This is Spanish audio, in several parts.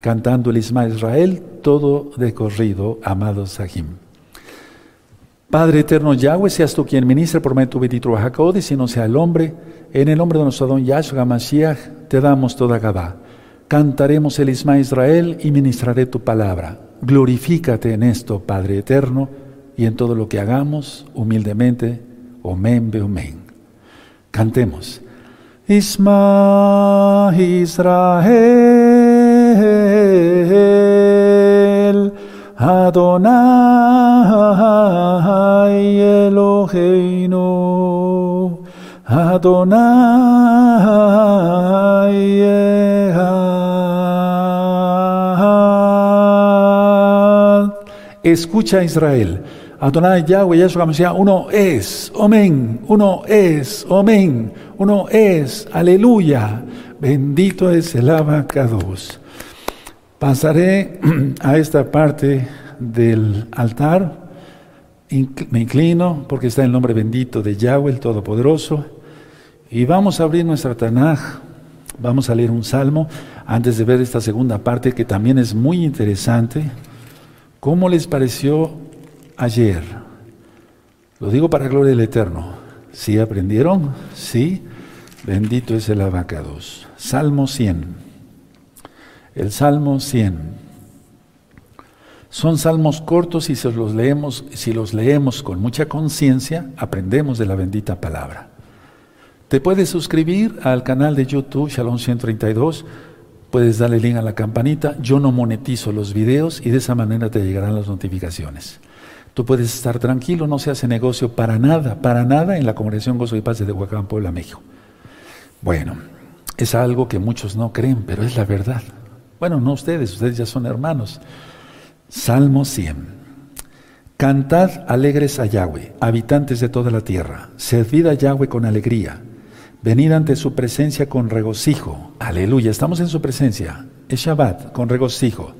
cantando el Isma Israel, todo de corrido, amado Sahim. Padre eterno Yahweh, seas tú quien ministra por medio de tu bendito y si no sea el hombre, en el nombre de nuestro don Yahshua Mashiach, te damos toda Gabá. Cantaremos el Isma Israel y ministraré tu palabra. Glorifícate en esto, Padre eterno, y en todo lo que hagamos, humildemente, omen, omen. Cantemos. Isma Israel. Adonai Eloheinu, Adonai Echad. Escucha Israel. Adonai Yahweh Yeshua Mashiach, uno es, amén, uno es, amén, uno es, aleluya. Bendito es el abacados. Pasaré a esta parte del altar, me inclino porque está el nombre bendito de Yahweh, el Todopoderoso, y vamos a abrir nuestra Tanaj, vamos a leer un salmo antes de ver esta segunda parte que también es muy interesante. ¿Cómo les pareció ayer? Lo digo para gloria del Eterno. ¿Sí aprendieron? Sí. Bendito es el abacados. Salmo 100. El Salmo 100. Son salmos cortos y si los leemos, si los leemos con mucha conciencia, aprendemos de la bendita palabra. Te puedes suscribir al canal de YouTube Shalom 132, puedes darle link a la campanita. Yo no monetizo los videos y de esa manera te llegarán las notificaciones. Tú puedes estar tranquilo, no se hace negocio para nada, para nada en la congregación Gozo y Paz de Tehuacán, Puebla, México. Bueno, es algo que muchos no creen, pero es la verdad. Bueno, no ustedes, ustedes ya son hermanos. Salmo 100. Cantad alegres a Yahweh, habitantes de toda la tierra. Servid a Yahweh con alegría. Venid ante su presencia con regocijo. Aleluya, estamos en su presencia. Es Shabbat, con regocijo.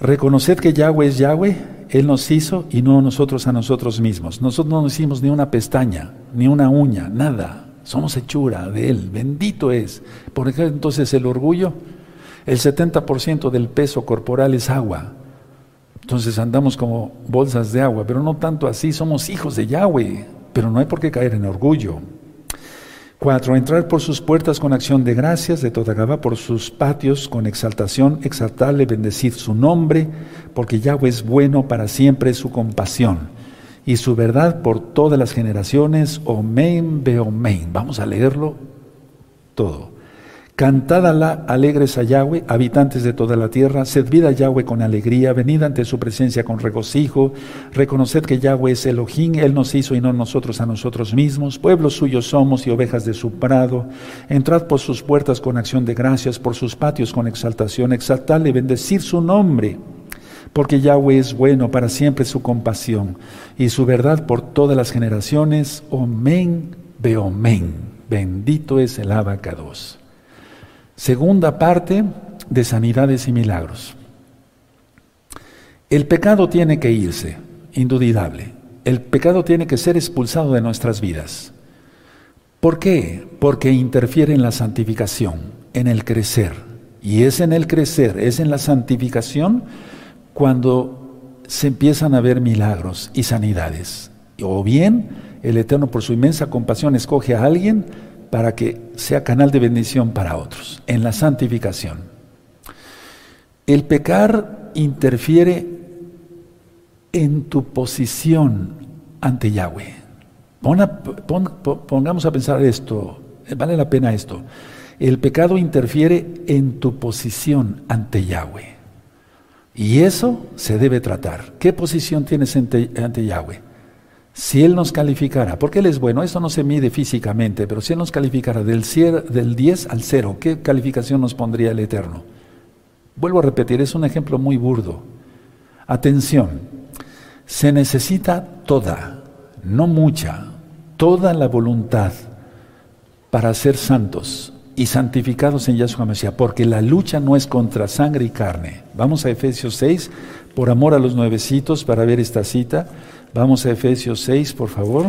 Reconoced que Yahweh es Yahweh, Él nos hizo y no nosotros a nosotros mismos. Nosotros no hicimos ni una pestaña, ni una uña, nada. Somos hechura de Él, bendito es. Por ejemplo, entonces el orgullo el 70% del peso corporal es agua. Entonces andamos como bolsas de agua, pero no tanto así, somos hijos de Yahweh, pero no hay por qué caer en orgullo. Cuatro, entrar por sus puertas con acción de gracias, de toda Gaba, por sus patios con exaltación, exaltarle, bendecir su nombre, porque Yahweh es bueno para siempre su compasión y su verdad por todas las generaciones. Omen, beomen. Vamos a leerlo todo. Cantad alegres a Yahweh, habitantes de toda la tierra, servid a Yahweh con alegría, venid ante su presencia con regocijo, reconoced que Yahweh es Elohim, Él nos hizo y no nosotros a nosotros mismos, pueblos suyos somos y ovejas de su prado, entrad por sus puertas con acción de gracias, por sus patios con exaltación, exaltadle, bendecir su nombre, porque Yahweh es bueno, para siempre su compasión y su verdad por todas las generaciones, omen, beomen, bendito es el abacados. Segunda parte de sanidades y milagros. El pecado tiene que irse, indudable. El pecado tiene que ser expulsado de nuestras vidas. ¿Por qué? Porque interfiere en la santificación, en el crecer. Y es en el crecer, es en la santificación cuando se empiezan a ver milagros y sanidades. O bien el Eterno por su inmensa compasión escoge a alguien para que sea canal de bendición para otros, en la santificación. El pecar interfiere en tu posición ante Yahweh. pongamos a pensar esto, vale la pena esto. El pecado interfiere en tu posición ante Yahweh. Y eso se debe tratar. ¿Qué posición tienes ante, ante Yahweh? Si Él nos calificara, porque Él es bueno, eso no se mide físicamente, pero si Él nos calificara del, del 10 al 0, ¿qué calificación nos pondría el Eterno? Vuelvo a repetir, es un ejemplo muy burdo. Atención, se necesita toda, no mucha, toda la voluntad para ser santos y santificados en Yahshua Mesías, porque la lucha no es contra sangre y carne. Vamos a Efesios 6, por amor a los nuevecitos, para ver esta cita. Vamos a Efesios 6, por favor.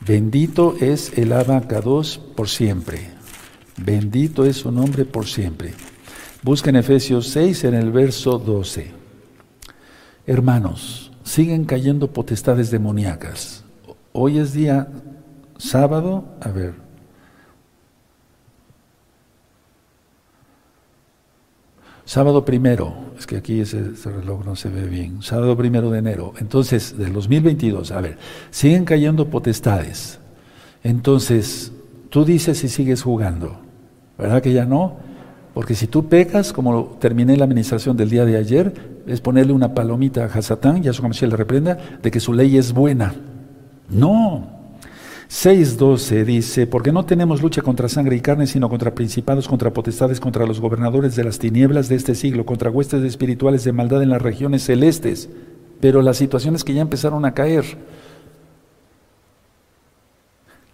Bendito es el abacados por siempre. Bendito es su nombre por siempre. Busquen Efesios 6 en el verso 12. Hermanos, siguen cayendo potestades demoníacas. Hoy es día sábado, a ver, Sábado primero, es que aquí ese, reloj no se ve bien, sábado primero de enero, entonces del 2022, a ver, siguen cayendo potestades. Entonces, tú dices y sigues jugando, ¿verdad que ya no? Porque si tú pecas, como terminé la administración del día de ayer, es ponerle una palomita a Hasatán, ya su le reprenda, de que su ley es buena. No, 6.12 dice, porque no tenemos lucha contra sangre y carne, sino contra principados, contra potestades, contra los gobernadores de las tinieblas de este siglo, contra huestes espirituales de maldad en las regiones celestes. Pero las situaciones que ya empezaron a caer.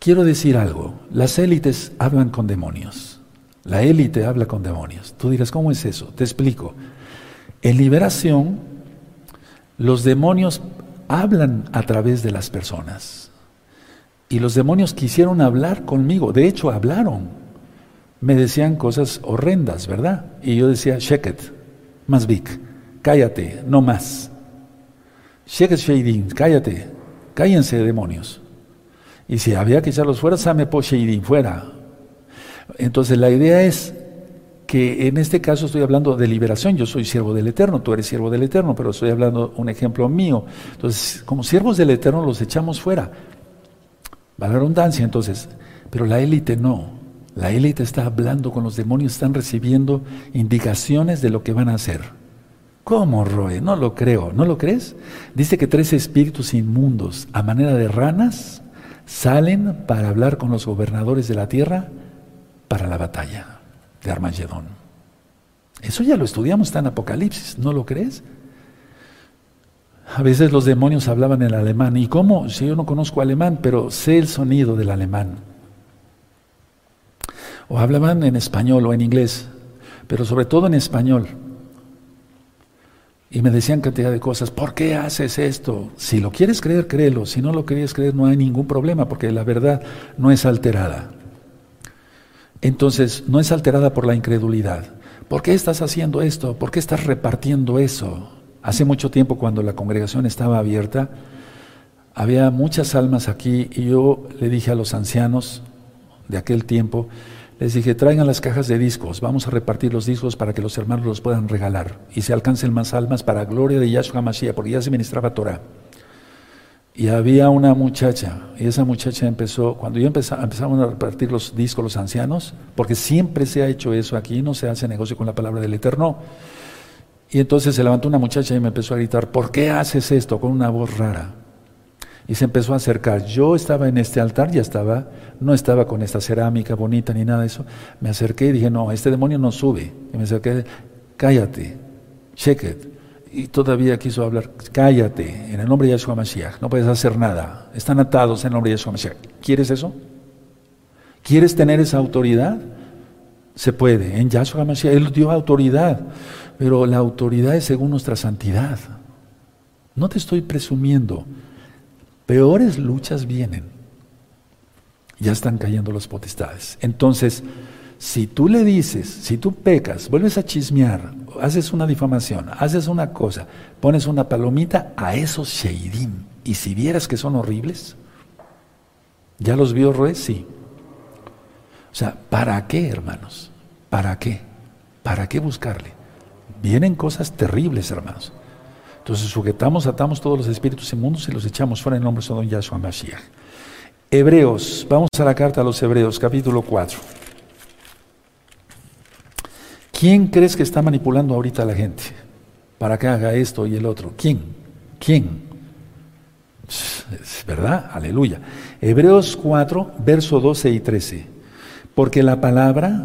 Quiero decir algo, las élites hablan con demonios. La élite habla con demonios. Tú dirás, ¿cómo es eso? Te explico. En liberación, los demonios hablan a través de las personas. Y los demonios quisieron hablar conmigo, de hecho hablaron. Me decían cosas horrendas, ¿verdad? Y yo decía, Sheket, más big, cállate, no más. Sheket Sheidin, cállate, cállense demonios. Y si había que echarlos fuera, Same po Sheidin, fuera. Entonces la idea es que en este caso estoy hablando de liberación, yo soy siervo del Eterno, tú eres siervo del Eterno, pero estoy hablando un ejemplo mío. Entonces, como siervos del Eterno los echamos fuera. Va la redundancia entonces, pero la élite no. La élite está hablando con los demonios, están recibiendo indicaciones de lo que van a hacer. ¿Cómo, Roe? No lo creo. ¿No lo crees? Dice que tres espíritus inmundos, a manera de ranas, salen para hablar con los gobernadores de la tierra para la batalla de Armagedón. Eso ya lo estudiamos, está en Apocalipsis, ¿no lo crees? A veces los demonios hablaban en alemán. ¿Y cómo? Si yo no conozco alemán, pero sé el sonido del alemán. O hablaban en español o en inglés, pero sobre todo en español. Y me decían cantidad de cosas. ¿Por qué haces esto? Si lo quieres creer, créelo. Si no lo quieres creer, no hay ningún problema, porque la verdad no es alterada. Entonces, no es alterada por la incredulidad. ¿Por qué estás haciendo esto? ¿Por qué estás repartiendo eso? Hace mucho tiempo, cuando la congregación estaba abierta, había muchas almas aquí y yo le dije a los ancianos de aquel tiempo, les dije, traigan las cajas de discos, vamos a repartir los discos para que los hermanos los puedan regalar y se alcancen más almas para gloria de Yahshua Mashiach, porque ya se ministraba Torah. Y había una muchacha, y esa muchacha empezó, cuando yo empezaba, empezamos a repartir los discos los ancianos, porque siempre se ha hecho eso aquí, no se hace negocio con la palabra del Eterno, y entonces se levantó una muchacha y me empezó a gritar, ¿por qué haces esto? con una voz rara. Y se empezó a acercar. Yo estaba en este altar, ya estaba, no estaba con esta cerámica bonita ni nada de eso. Me acerqué y dije, no, este demonio no sube. Y me acerqué, cállate, check. Y todavía quiso hablar, cállate, en el nombre de Yahshua Mashiach, no puedes hacer nada. Están atados en el nombre de Yahshua Mashiach. ¿Quieres eso? ¿Quieres tener esa autoridad? Se puede. En Yahshua Mashiach, Él dio autoridad. Pero la autoridad es según nuestra santidad. No te estoy presumiendo. Peores luchas vienen. Ya están cayendo los potestades. Entonces, si tú le dices, si tú pecas, vuelves a chismear, haces una difamación, haces una cosa, pones una palomita a esos sheidim, y si vieras que son horribles, ¿ya los vio Roe? Sí. O sea, ¿para qué, hermanos? ¿Para qué? ¿Para qué buscarle? Vienen cosas terribles, hermanos. Entonces sujetamos, atamos todos los espíritus inmundos y los echamos fuera en nombre de Don Yahshua Mashiach. Hebreos, vamos a la carta a los Hebreos, capítulo 4. ¿Quién crees que está manipulando ahorita a la gente para que haga esto y el otro? ¿Quién? ¿Quién? Es verdad, aleluya. Hebreos 4, verso 12 y 13. Porque la palabra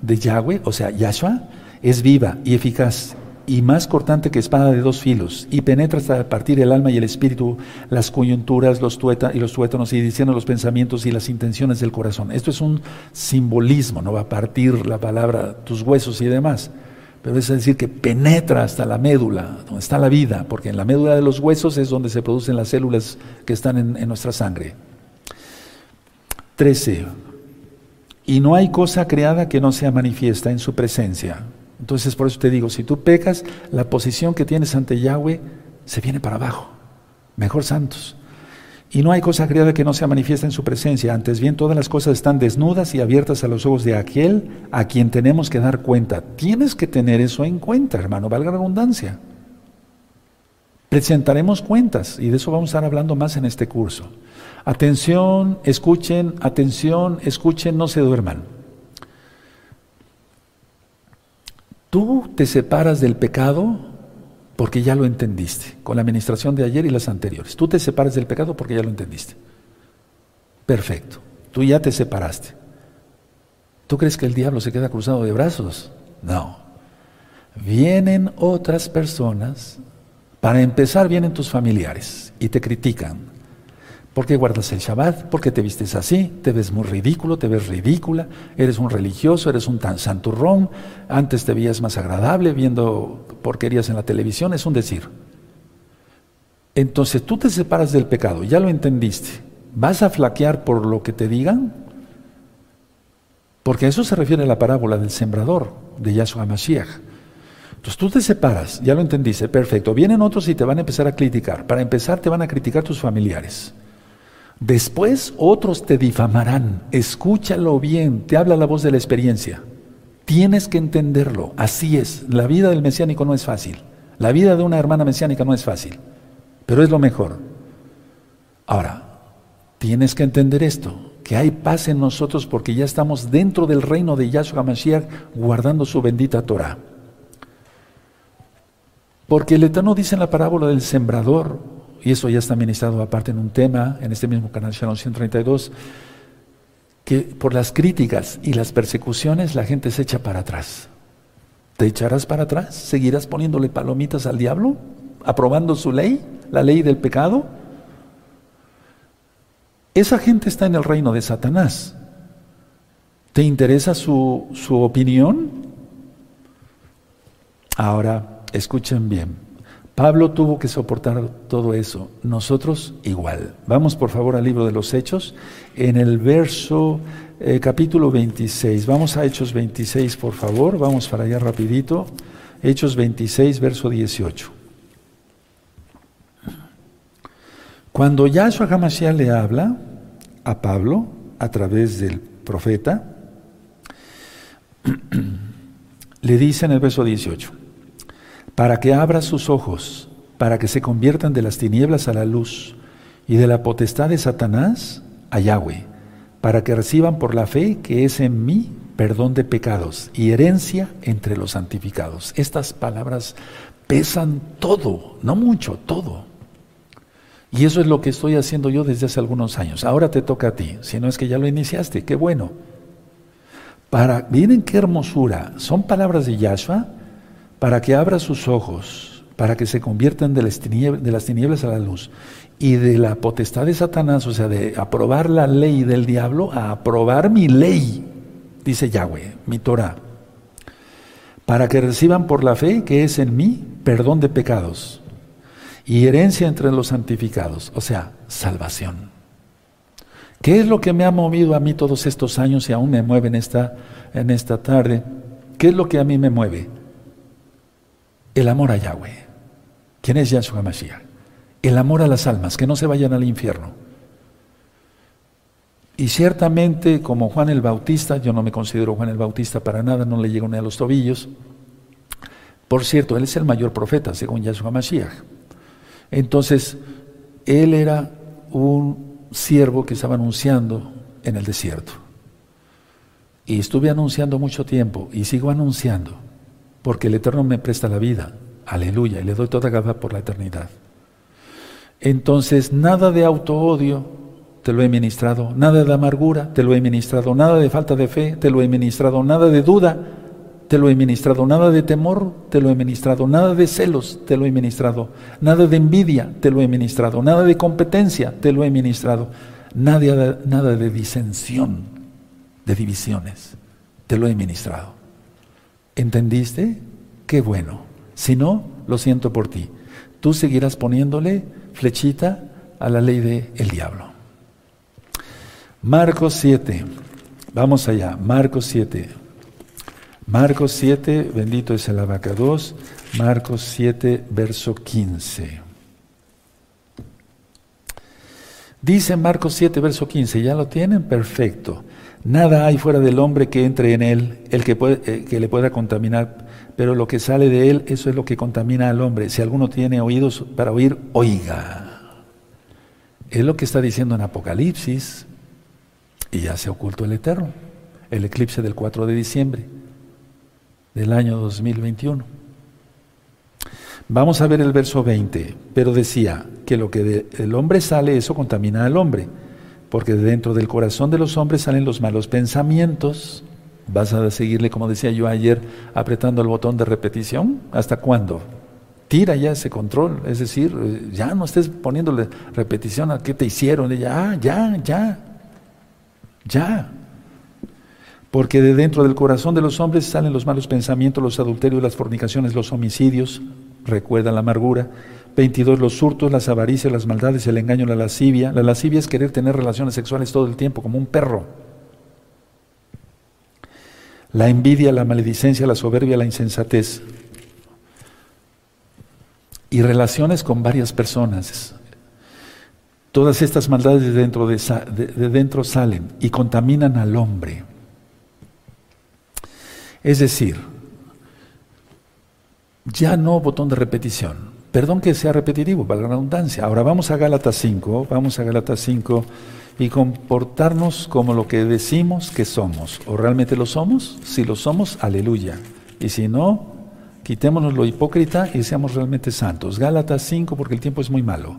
de Yahweh, o sea, Yahshua, es viva y eficaz y más cortante que espada de dos filos, y penetra hasta partir el alma y el espíritu, las coyunturas, los tueta, y los tuétanos, y diciendo los pensamientos y las intenciones del corazón. Esto es un simbolismo, no va a partir la palabra tus huesos y demás, pero es decir que penetra hasta la médula, donde está la vida, porque en la médula de los huesos es donde se producen las células que están en, en nuestra sangre. 13 Y no hay cosa creada que no sea manifiesta en su presencia. Entonces, por eso te digo, si tú pecas, la posición que tienes ante Yahweh se viene para abajo. Mejor santos. Y no hay cosa creada que no sea manifiesta en su presencia. Antes bien, todas las cosas están desnudas y abiertas a los ojos de aquel a quien tenemos que dar cuenta. Tienes que tener eso en cuenta, hermano, valga la redundancia. Presentaremos cuentas y de eso vamos a estar hablando más en este curso. Atención, escuchen, atención, escuchen, no se duerman. Tú te separas del pecado porque ya lo entendiste, con la administración de ayer y las anteriores. Tú te separas del pecado porque ya lo entendiste. Perfecto, tú ya te separaste. ¿Tú crees que el diablo se queda cruzado de brazos? No. Vienen otras personas, para empezar vienen tus familiares y te critican, ¿Por qué guardas el Shabbat? ¿Por qué te vistes así? Te ves muy ridículo, te ves ridícula, eres un religioso, eres un tan santurrón, antes te veías más agradable viendo porquerías en la televisión, es un decir. Entonces tú te separas del pecado, ya lo entendiste. ¿Vas a flaquear por lo que te digan? Porque a eso se refiere la parábola del sembrador de Yahshua Mashiach. Entonces tú te separas, ya lo entendiste, perfecto. Vienen otros y te van a empezar a criticar. Para empezar te van a criticar tus familiares. Después otros te difamarán. Escúchalo bien, te habla la voz de la experiencia. Tienes que entenderlo. Así es. La vida del mesiánico no es fácil. La vida de una hermana mesiánica no es fácil. Pero es lo mejor. Ahora, tienes que entender esto, que hay paz en nosotros porque ya estamos dentro del reino de Yahshua Mashiach guardando su bendita Torah. Porque el Eterno dice en la parábola del sembrador, y eso ya está ministrado aparte en un tema, en este mismo canal Shalom 132, que por las críticas y las persecuciones la gente se echa para atrás. ¿Te echarás para atrás? ¿Seguirás poniéndole palomitas al diablo? ¿Aprobando su ley? ¿La ley del pecado? Esa gente está en el reino de Satanás. ¿Te interesa su, su opinión? Ahora, escuchen bien. Pablo tuvo que soportar todo eso, nosotros igual. Vamos por favor al libro de los Hechos, en el verso eh, capítulo 26. Vamos a Hechos 26, por favor, vamos para allá rapidito. Hechos 26, verso 18. Cuando Yahshua Hamashiach le habla a Pablo a través del profeta, le dice en el verso 18, para que abra sus ojos, para que se conviertan de las tinieblas a la luz y de la potestad de Satanás a Yahweh, para que reciban por la fe que es en mí perdón de pecados y herencia entre los santificados. Estas palabras pesan todo, no mucho, todo. Y eso es lo que estoy haciendo yo desde hace algunos años. Ahora te toca a ti, si no es que ya lo iniciaste, qué bueno. Para, miren qué hermosura, son palabras de Yahshua para que abra sus ojos, para que se conviertan de las, tinieblas, a la luz y de la potestad de Satanás, o sea, de aprobar la ley del diablo, a aprobar mi ley, dice Yahweh, mi Torah, para que reciban por la fe que es en mí perdón de pecados y herencia entre los santificados, o sea, salvación. ¿Qué es lo que me ha movido a mí todos estos años y aún me mueve en esta, en esta tarde? ¿Qué es lo que a mí me mueve? El amor a Yahweh. ¿Quién es Yahshua Mashiach? El amor a las almas, que no se vayan al infierno. Y ciertamente, como Juan el Bautista, yo no me considero Juan el Bautista para nada, no le llego ni a los tobillos. Por cierto, él es el mayor profeta, según Yahshua Mashiach. Entonces, él era un siervo que estaba anunciando en el desierto. Y estuve anunciando mucho tiempo y sigo anunciando porque el Eterno me presta la vida. Aleluya, y le doy toda gaba por la eternidad. Entonces, nada de auto-odio te lo he ministrado, nada de amargura te lo he ministrado, nada de falta de fe te lo he ministrado, nada de duda te lo he ministrado, nada de temor te lo he ministrado, nada de celos te lo he ministrado, nada de envidia te lo he ministrado, nada de competencia te lo he ministrado, nada, nada de disensión, de divisiones, te lo he ministrado. ¿Entendiste? Qué bueno. Si no, lo siento por ti. Tú seguirás poniéndole flechita a la ley del el diablo. Marcos 7. Vamos allá, Marcos 7. Marcos 7, bendito es el abacados. Marcos 7, verso 15. Dice Marcos 7, verso 15, ¿ya lo tienen? Perfecto. Nada hay fuera del hombre que entre en él, el que, puede, eh, que le pueda contaminar, pero lo que sale de él, eso es lo que contamina al hombre. Si alguno tiene oídos para oír, oiga. Es lo que está diciendo en Apocalipsis, y ya se ocultó el Eterno, el eclipse del 4 de diciembre del año 2021. Vamos a ver el verso 20, pero decía que lo que del hombre sale, eso contamina al hombre, porque dentro del corazón de los hombres salen los malos pensamientos. ¿Vas a seguirle, como decía yo ayer, apretando el botón de repetición? ¿Hasta cuándo? Tira ya ese control, es decir, eh, ya no estés poniéndole repetición a qué te hicieron, ya, ya, ya, ya. Porque de dentro del corazón de los hombres salen los malos pensamientos, los adulterios, las fornicaciones, los homicidios, recuerda la amargura. 22, los hurtos, las avaricias, las maldades, el engaño, la lascivia. La lascivia es querer tener relaciones sexuales todo el tiempo, como un perro. La envidia, la maledicencia, la soberbia, la insensatez. Y relaciones con varias personas. Todas estas maldades de dentro, de, de dentro salen y contaminan al hombre. Es decir, ya no botón de repetición. Perdón que sea repetitivo, para la redundancia. Ahora vamos a Gálatas 5, vamos a Gálatas 5 y comportarnos como lo que decimos que somos. ¿O realmente lo somos? Si lo somos, aleluya. Y si no, quitémonos lo hipócrita y seamos realmente santos. Gálatas 5, porque el tiempo es muy malo.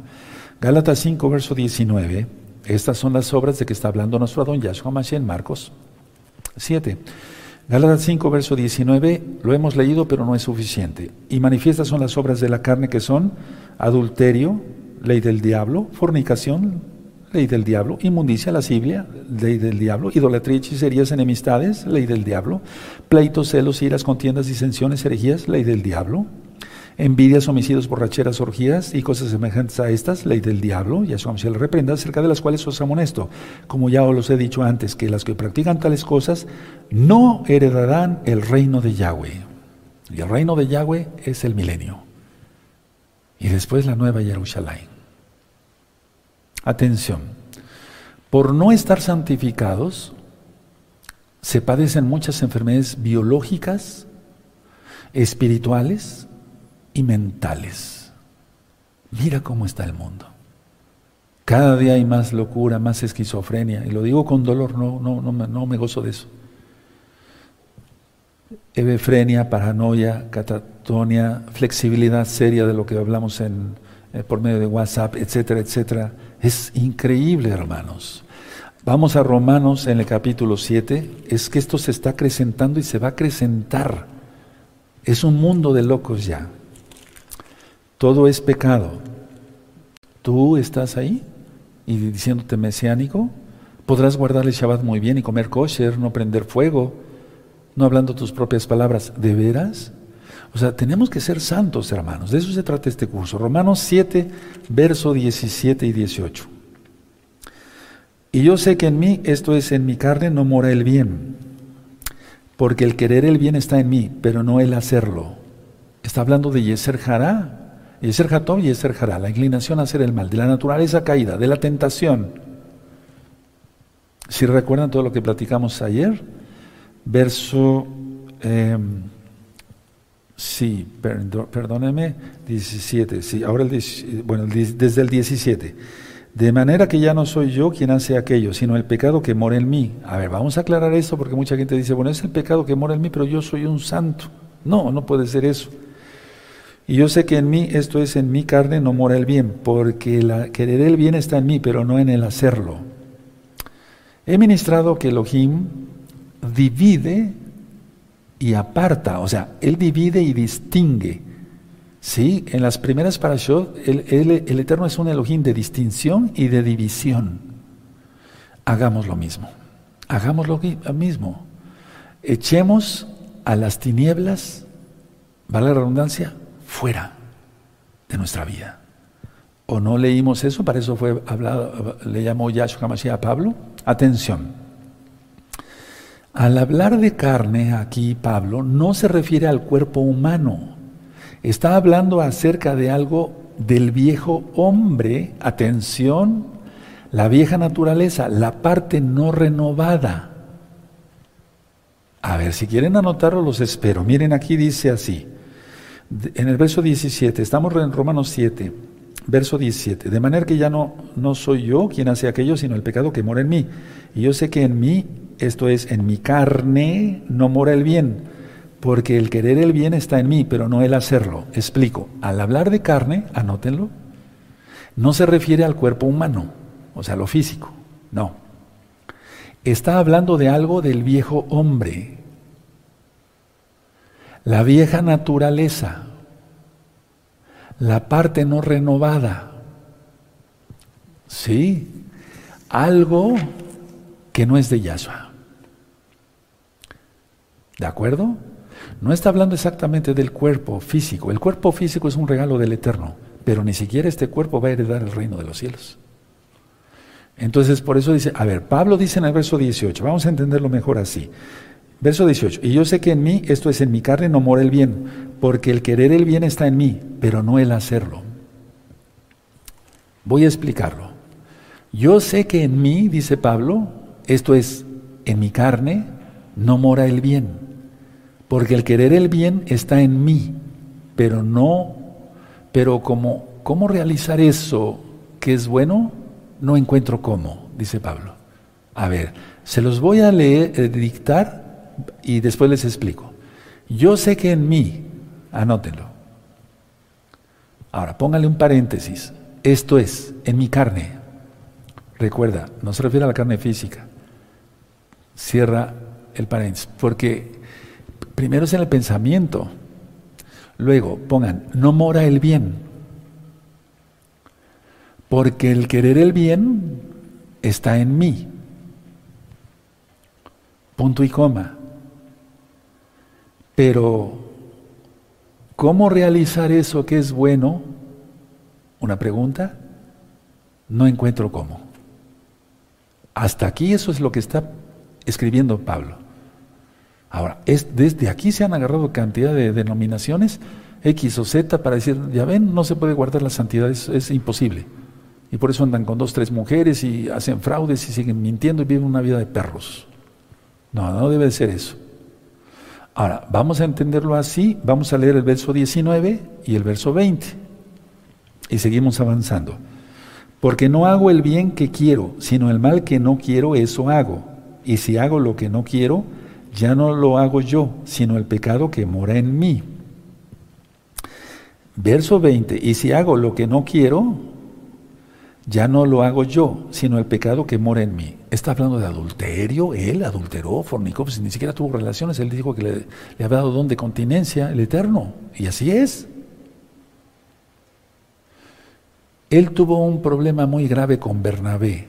Gálatas 5, verso 19. Estas son las obras de que está hablando nuestro Adón Yahshua Mashiach en Marcos 7. Gálatas 5, verso 19, lo hemos leído, pero no es suficiente. Y manifiestas son las obras de la carne que son adulterio, ley del diablo, fornicación, ley del diablo, inmundicia, lascivia, ley del diablo, idolatría, hechicerías, enemistades, ley del diablo, pleitos, celos, iras, contiendas, disensiones, herejías, ley del diablo envidias, homicidios, borracheras, orgías y cosas semejantes a estas, ley del diablo, y eso se le reprenda, acerca de las cuales os amonesto. Como ya os he dicho antes, que las que practican tales cosas no heredarán el reino de Yahweh. Y el reino de Yahweh es el milenio. Y después la nueva Jerusalén. Atención, por no estar santificados, se padecen muchas enfermedades biológicas, espirituales, y mentales. Mira cómo está el mundo. Cada día hay más locura, más esquizofrenia, y lo digo con dolor, no, no, no, no me gozo de eso. Ebefrenia, paranoia, catatonia, flexibilidad seria de lo que hablamos en, eh, por medio de WhatsApp, etcétera, etcétera. Es increíble, hermanos. Vamos a Romanos en el capítulo 7. Es que esto se está acrecentando y se va a acrecentar. Es un mundo de locos ya. Todo es pecado. ¿Tú estás ahí y diciéndote mesiánico? Podrás guardar el Shabbat muy bien y comer kosher, no prender fuego, no hablando tus propias palabras. ¿De veras? O sea, tenemos que ser santos, hermanos. De eso se trata este curso. Romanos 7, verso 17 y 18. Y yo sé que en mí, esto es en mi carne, no mora el bien. Porque el querer el bien está en mí, pero no el hacerlo. Está hablando de Yeser Hará, y ser Hatov y ser Hará, la inclinación a hacer el mal, de la naturaleza caída, de la tentación. Si recuerdan todo lo que platicamos ayer, verso, em, sí, perdóneme, 17, sí, ahora el, bueno, desde el 17. De manera que ya no soy yo quien hace aquello, sino el pecado que mora en mí. A ver, vamos a aclarar esto porque mucha gente dice, bueno, es el pecado que mora en mí, pero yo soy un santo. No, no puede ser eso. Y yo sé que en mí, esto es en mi carne, no mora el bien, porque querer el bien está en mí, pero no en el hacerlo. He ministrado que Elohim divide y aparta, o sea, Él divide y distingue. Sí, en las primeras parashot, el, el Eterno es un Elohim de distinción y de división. Hagamos lo mismo, hagamos lo mismo. Echemos a las tinieblas, ¿vale la redundancia? Fuera de nuestra vida. ¿O no leímos eso? Para eso fue hablado, le llamó Yahshua Mashiach a Pablo. Atención. Al hablar de carne aquí, Pablo, no se refiere al cuerpo humano. Está hablando acerca de algo del viejo hombre, atención, la vieja naturaleza, la parte no renovada. A ver, si quieren anotarlo, los espero. Miren, aquí dice así, en el verso 17, estamos en Romanos 7, verso 17, de manera que ya no, no soy yo quien hace aquello, sino el pecado que mora en mí. Y yo sé que en mí, esto es, en mi carne, no mora el bien, porque el querer el bien está en mí, pero no el hacerlo. Explico, al hablar de carne, anótenlo, no se refiere al cuerpo humano, o sea, lo físico, no. Está hablando de algo del viejo hombre, la vieja naturaleza, la parte no renovada. Sí, algo que no es de Yahshua. ¿De acuerdo? No está hablando exactamente del cuerpo físico. El cuerpo físico es un regalo del Eterno, pero ni siquiera este cuerpo va a heredar el reino de los cielos. Entonces, por eso dice, a ver, Pablo dice en el verso 18, vamos a entenderlo mejor así. Verso 18, y yo sé que en mí, esto es en mi carne, no mora el bien, porque el querer el bien está en mí, pero no el hacerlo. Voy a explicarlo. Yo sé que en mí, dice Pablo, esto es, en mi carne, no mora el bien, porque el querer el bien está en mí, pero no, pero como, ¿cómo realizar eso que es bueno? No encuentro cómo, dice Pablo. A ver, se los voy a leer, eh, dictar y después les explico. Yo sé que en mí, anótenlo. Ahora, póngale un paréntesis. Esto es, en mi carne. Recuerda, no se refiere a la carne física. Cierra el paréntesis, porque primero es en el pensamiento. Luego pongan, no mora el bien. Porque el querer el bien está en mí. Punto y coma. Pero, ¿cómo realizar eso que es bueno? Una pregunta. No encuentro cómo. Hasta aquí eso es lo que está escribiendo Pablo. Ahora, es, desde aquí se han agarrado cantidad de denominaciones, X o Z, para decir, ya ven, no se puede guardar la santidad, es, es imposible. Y por eso andan con dos, tres mujeres y hacen fraudes y siguen mintiendo y viven una vida de perros. No, no debe de ser eso. Ahora, vamos a entenderlo así, vamos a leer el verso 19 y el verso 20. Y seguimos avanzando. Porque no hago el bien que quiero, sino el mal que no quiero, eso hago. Y si hago lo que no quiero, ya no lo hago yo, sino el pecado que mora en mí. Verso 20. Y si hago lo que no quiero, ya no lo hago yo, sino el pecado que mora en mí. Está hablando de adulterio, él adulteró, fornicó, pues ni siquiera tuvo relaciones, él dijo que le, le había dado don de continencia, el Eterno, y así es. Él tuvo un problema muy grave con Bernabé.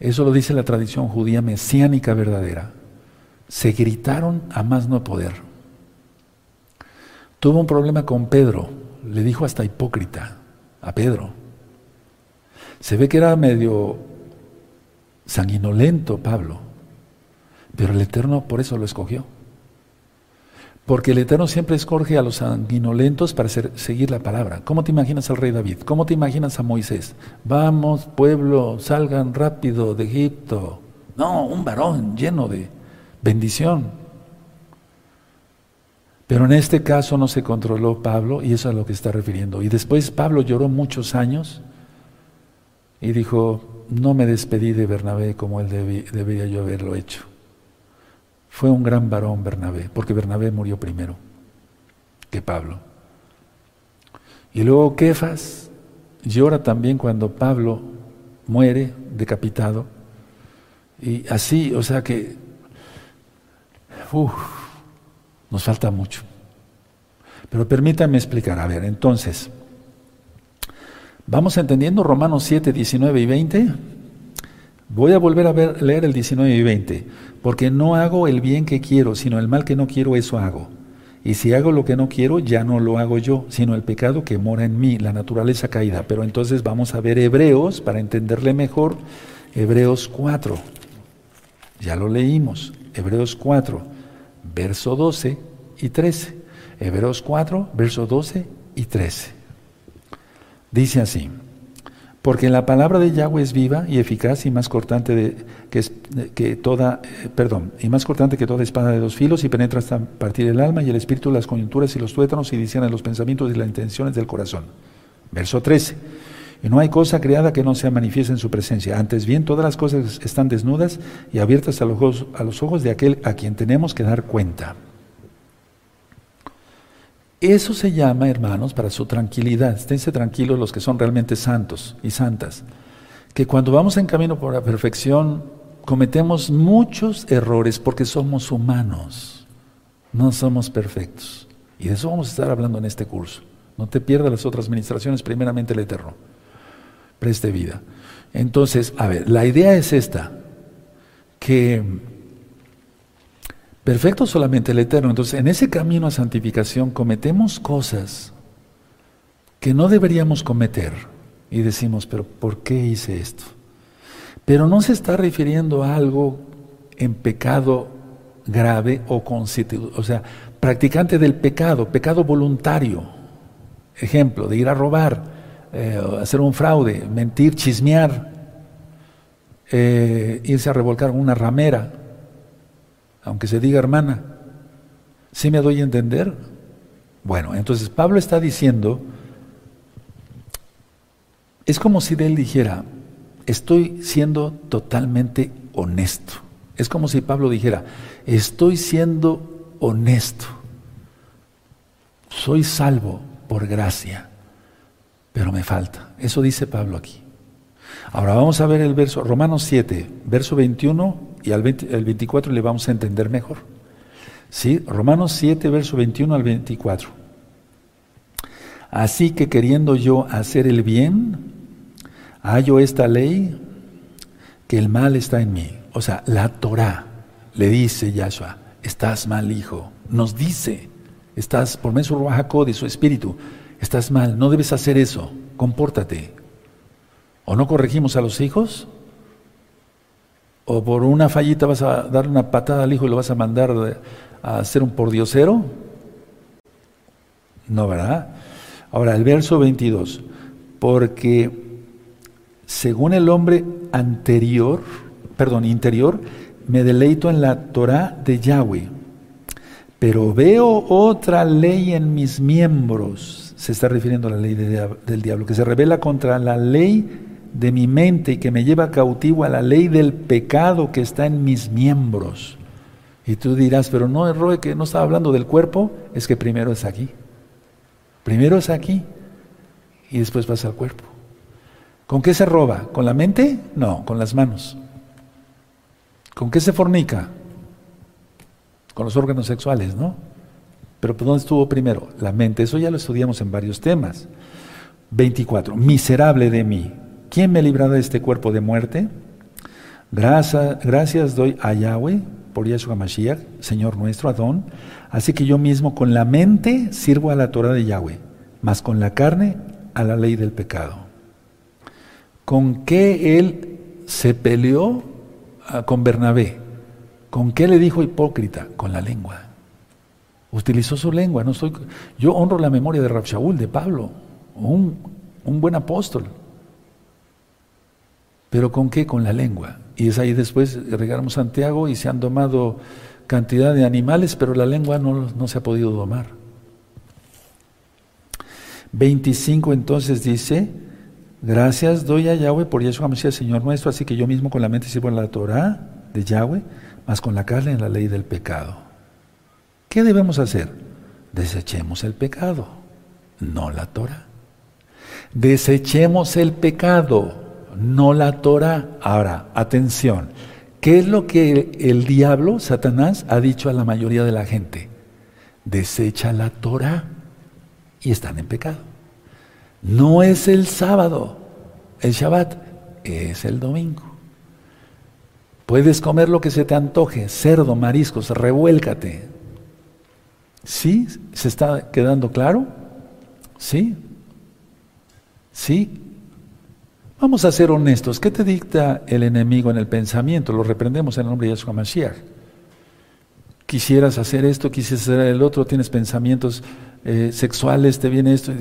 Eso lo dice la tradición judía mesiánica verdadera. Se gritaron a más no poder. Tuvo un problema con Pedro, le dijo hasta hipócrita a Pedro. Se ve que era medio sanguinolento Pablo, pero el Eterno por eso lo escogió. Porque el Eterno siempre escoge a los sanguinolentos para seguir la palabra. ¿Cómo te imaginas al rey David? ¿Cómo te imaginas a Moisés? Vamos, pueblo, salgan rápido de Egipto. No, un varón lleno de bendición. Pero en este caso no se controló Pablo y eso es a lo que está refiriendo. Y después Pablo lloró muchos años y dijo, no me despedí de Bernabé como él debería yo haberlo hecho. Fue un gran varón Bernabé, porque Bernabé murió primero que Pablo. Y luego Kefas llora también cuando Pablo muere decapitado. Y así, o sea que, nos falta mucho. Pero permítanme explicar, a ver, entonces, ¿Vamos entendiendo Romanos 7, 19 y 20? Voy a volver a leer el 19 y 20. Porque no hago el bien que quiero, sino el mal que no quiero, eso hago. Y si hago lo que no quiero, ya no lo hago yo, sino el pecado que mora en mí, la naturaleza caída. Pero entonces vamos a ver Hebreos para entenderle mejor. Hebreos 4. Ya lo leímos. Hebreos 4, verso 12 y 13. Hebreos 4, verso 12 y 13. Dice así, porque la palabra de Yahweh es viva y eficaz y más cortante de, que, que toda, eh, perdón, y más cortante que toda espada de dos filos y penetra hasta partir el alma y el espíritu, las coyunturas y los tuétanos y discierne los pensamientos y las intenciones del corazón. Verso 13. Y no hay cosa creada que no sea manifiesta en su presencia. Antes bien, todas las cosas están desnudas y abiertas a los ojos, a los ojos de aquel a quien tenemos que dar cuenta. Eso se llama, hermanos, para su tranquilidad. Esténse tranquilos los que son realmente santos y santas. Que cuando vamos en camino por la perfección, cometemos muchos errores porque somos humanos. No somos perfectos. Y de eso vamos a estar hablando en este curso. No te pierdas las otras administraciones, primeramente el Eterno. Preste vida. Entonces, a ver, la idea es esta, que Perfecto solamente el Eterno. Entonces, en ese camino a santificación cometemos cosas que no deberíamos cometer. Y decimos, pero ¿por qué hice esto? Pero no se está refiriendo a algo en pecado grave o constituido, o sea, practicante del pecado, pecado voluntario. Ejemplo, de ir a robar, eh, hacer un fraude, mentir, chismear, eh, irse a revolcar una ramera, aunque se diga hermana. ¿Sí me doy a entender? Bueno, entonces Pablo está diciendo, es como si él dijera, estoy siendo totalmente honesto. Es como si Pablo dijera, estoy siendo honesto. Soy salvo por gracia, pero me falta. Eso dice Pablo aquí. Ahora vamos a ver el verso, Romanos 7, verso 21 y al 24 le vamos a entender mejor. ¿Sí? Romanos 7, verso 21 al 24. Así que queriendo yo hacer el bien, hallo esta ley que el mal está en mí. O sea, la Torah le dice Yahshua, estás mal, hijo. Nos dice, estás por medio de de su espíritu, estás mal, no debes hacer eso, compórtate. ¿O no corregimos a los hijos? ¿O por una fallita vas a darle una patada al hijo y lo vas a mandar a hacer un pordiosero? No, ¿verdad? Ahora, el verso 22. Porque según el hombre anterior, perdón, interior, me deleito en la Torah de Yahweh. Pero veo otra ley en mis miembros. Se está refiriendo a la ley del diablo, que se revela contra la ley de mi mente y que me lleva cautivo a la ley del pecado que está en mis miembros. Y tú dirás, pero no, error que no estaba hablando del cuerpo, es que primero es aquí. Primero es aquí y después pasa al cuerpo. ¿Con qué se roba? ¿Con la mente? No, con las manos. ¿Con qué se fornica? Con los órganos sexuales, ¿no? Pero ¿dónde estuvo primero? La mente. Eso ya lo estudiamos en varios temas. 24. Miserable de mí. ¿Quién me librará de este cuerpo de muerte? Gracias, doy a Yahweh por Yeshua Mashiach, Señor nuestro, Adón. Así que yo mismo con la mente sirvo a la Torah de Yahweh, mas con la carne a la ley del pecado. ¿Con qué él se peleó ah, con Bernabé? ¿Con qué le dijo hipócrita? Con la lengua. Utilizó su lengua. No estoy, yo honro la memoria de Rab de Pablo, un, un buen apóstol. ¿Pero con qué? Con la lengua. Y es ahí después regamos Santiago y se han domado cantidad de animales, pero la lengua no, se ha podido domar. 25 entonces dice, gracias doy a Yahweh por Yeshua Mashiach, Señor nuestro, así que yo mismo con la mente sirvo en la Torah de Yahweh, más con la carne en la ley del pecado. ¿Qué debemos hacer? Desechemos el pecado, no la Torah. Desechemos el pecado no la Torah. Ahora, atención, ¿qué es lo que el diablo, Satanás, ha dicho a la mayoría de la gente? Desecha la Torah y están en pecado. No es el sábado, el Shabbat, es el domingo. Puedes comer lo que se te antoje, cerdo, mariscos, revuélcate. ¿Sí? ¿Se está quedando claro? ¿Sí? ¿Sí? Vamos a ser honestos. ¿Qué te dicta el enemigo en el pensamiento? Lo reprendemos en el nombre de Yeshua Mashiach. quisieras hacer esto, quisieras hacer el otro, tienes pensamientos eh, sexuales, te viene esto,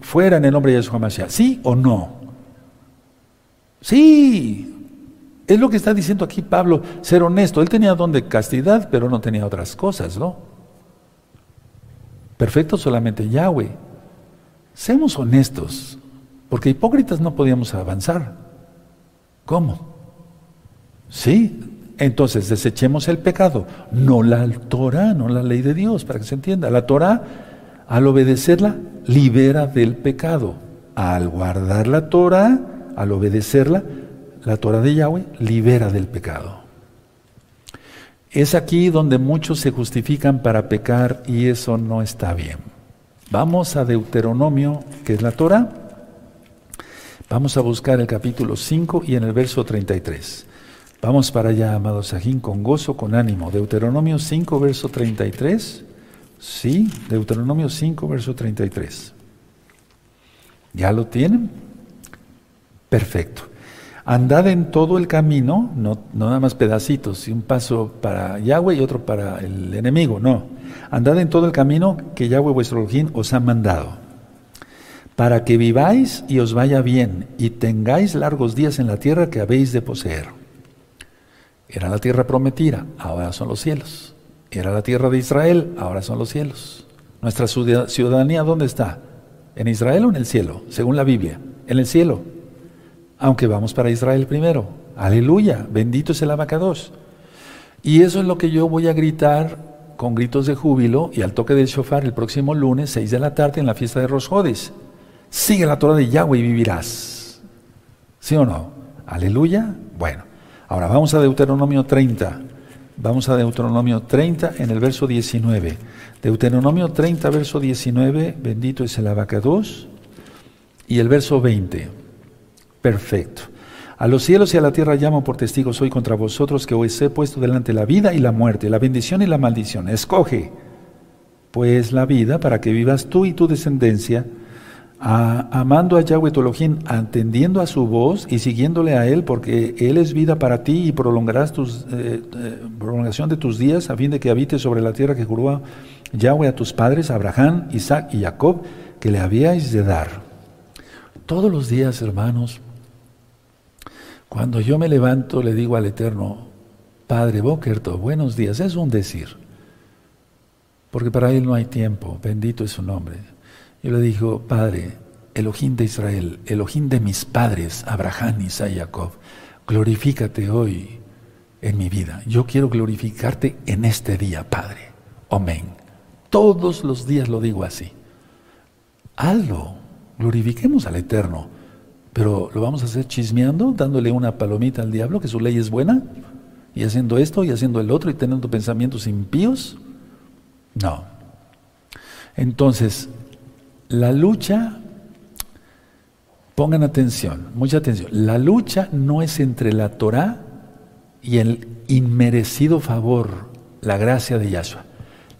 fuera en el nombre de Yeshua Mashiach. ¿Sí o no? Sí. Es lo que está diciendo aquí Pablo, ser honesto. Él tenía don de castidad, pero no tenía otras cosas, ¿no? Perfecto solamente Yahweh. Seamos honestos, porque hipócritas no podíamos avanzar. ¿Cómo? Sí, entonces desechemos el pecado, no la Torah, no la ley de Dios, para que se entienda. La Torah, al obedecerla, libera del pecado. Al guardar la Torah, al obedecerla, la Torah de Yahweh libera del pecado. Es aquí donde muchos se justifican para pecar y eso no está bien. Vamos a Deuteronomio, que es la Torah. Vamos a buscar el capítulo 5 y en el verso 33. Vamos para allá, amado Sajín, con gozo, con ánimo. Deuteronomio 5, verso 33. Sí, Deuteronomio 5, verso 33. ¿Ya lo tienen? Perfecto. Andad en todo el camino, no, nada más pedacitos, y un paso para Yahweh y otro para el enemigo, no. Andad en todo el camino que Yahweh vuestro Elohim os ha mandado, para que viváis y os vaya bien, y tengáis largos días en la tierra que habéis de poseer. Era la tierra prometida, ahora son los cielos. Era la tierra de Israel, ahora son los cielos. Nuestra ciudadanía, ¿dónde está? ¿En Israel o en el cielo? Según la Biblia, en el cielo. Aunque vamos para Israel primero. Aleluya, bendito es el abacados. Y eso es lo que yo voy a gritar con gritos de júbilo y al toque del shofar el próximo lunes, 6 de la tarde, en la fiesta de Rosjodes. Sigue la Torah de Yahweh y vivirás. ¿Sí o no? Aleluya. Bueno. Ahora vamos a Deuteronomio 30. Vamos a Deuteronomio 30 en el verso 19. Deuteronomio 30, verso 19, bendito es el abacados. Y el verso 20. Perfecto. A los cielos y a la tierra llamo por testigos hoy contra vosotros que os he puesto delante la vida y la muerte, la bendición y la maldición. Escoge pues la vida para que vivas tú y tu descendencia amando a Yahweh tu atendiendo a su voz y siguiéndole a Él, porque Él es vida para ti y prolongarás tus, eh, eh, prolongación de tus días a fin de que habites sobre la tierra que juró Yahweh a tus padres, Abraham, Isaac y Jacob, que le habíais de dar. Todos los días, hermanos, cuando yo me levanto, le digo al Eterno, Padre Bokerto, buenos días, es un decir, porque para Él no hay tiempo, bendito es su nombre. Yo le dijo, Padre, Elohim de Israel, Elohim de mis padres, Abraham, Isaac y Jacob, glorifícate hoy en mi vida. Yo quiero glorificarte en este día, Padre. Amén. Todos los días lo digo así. Hazlo, glorifiquemos al Eterno. Pero lo vamos a hacer chismeando, dándole una palomita al diablo, que su ley es buena, y haciendo esto y haciendo el otro y teniendo pensamientos impíos. No. Entonces, la lucha, pongan atención, mucha atención, la lucha no es entre la Torah y el inmerecido favor, la gracia de Yahshua.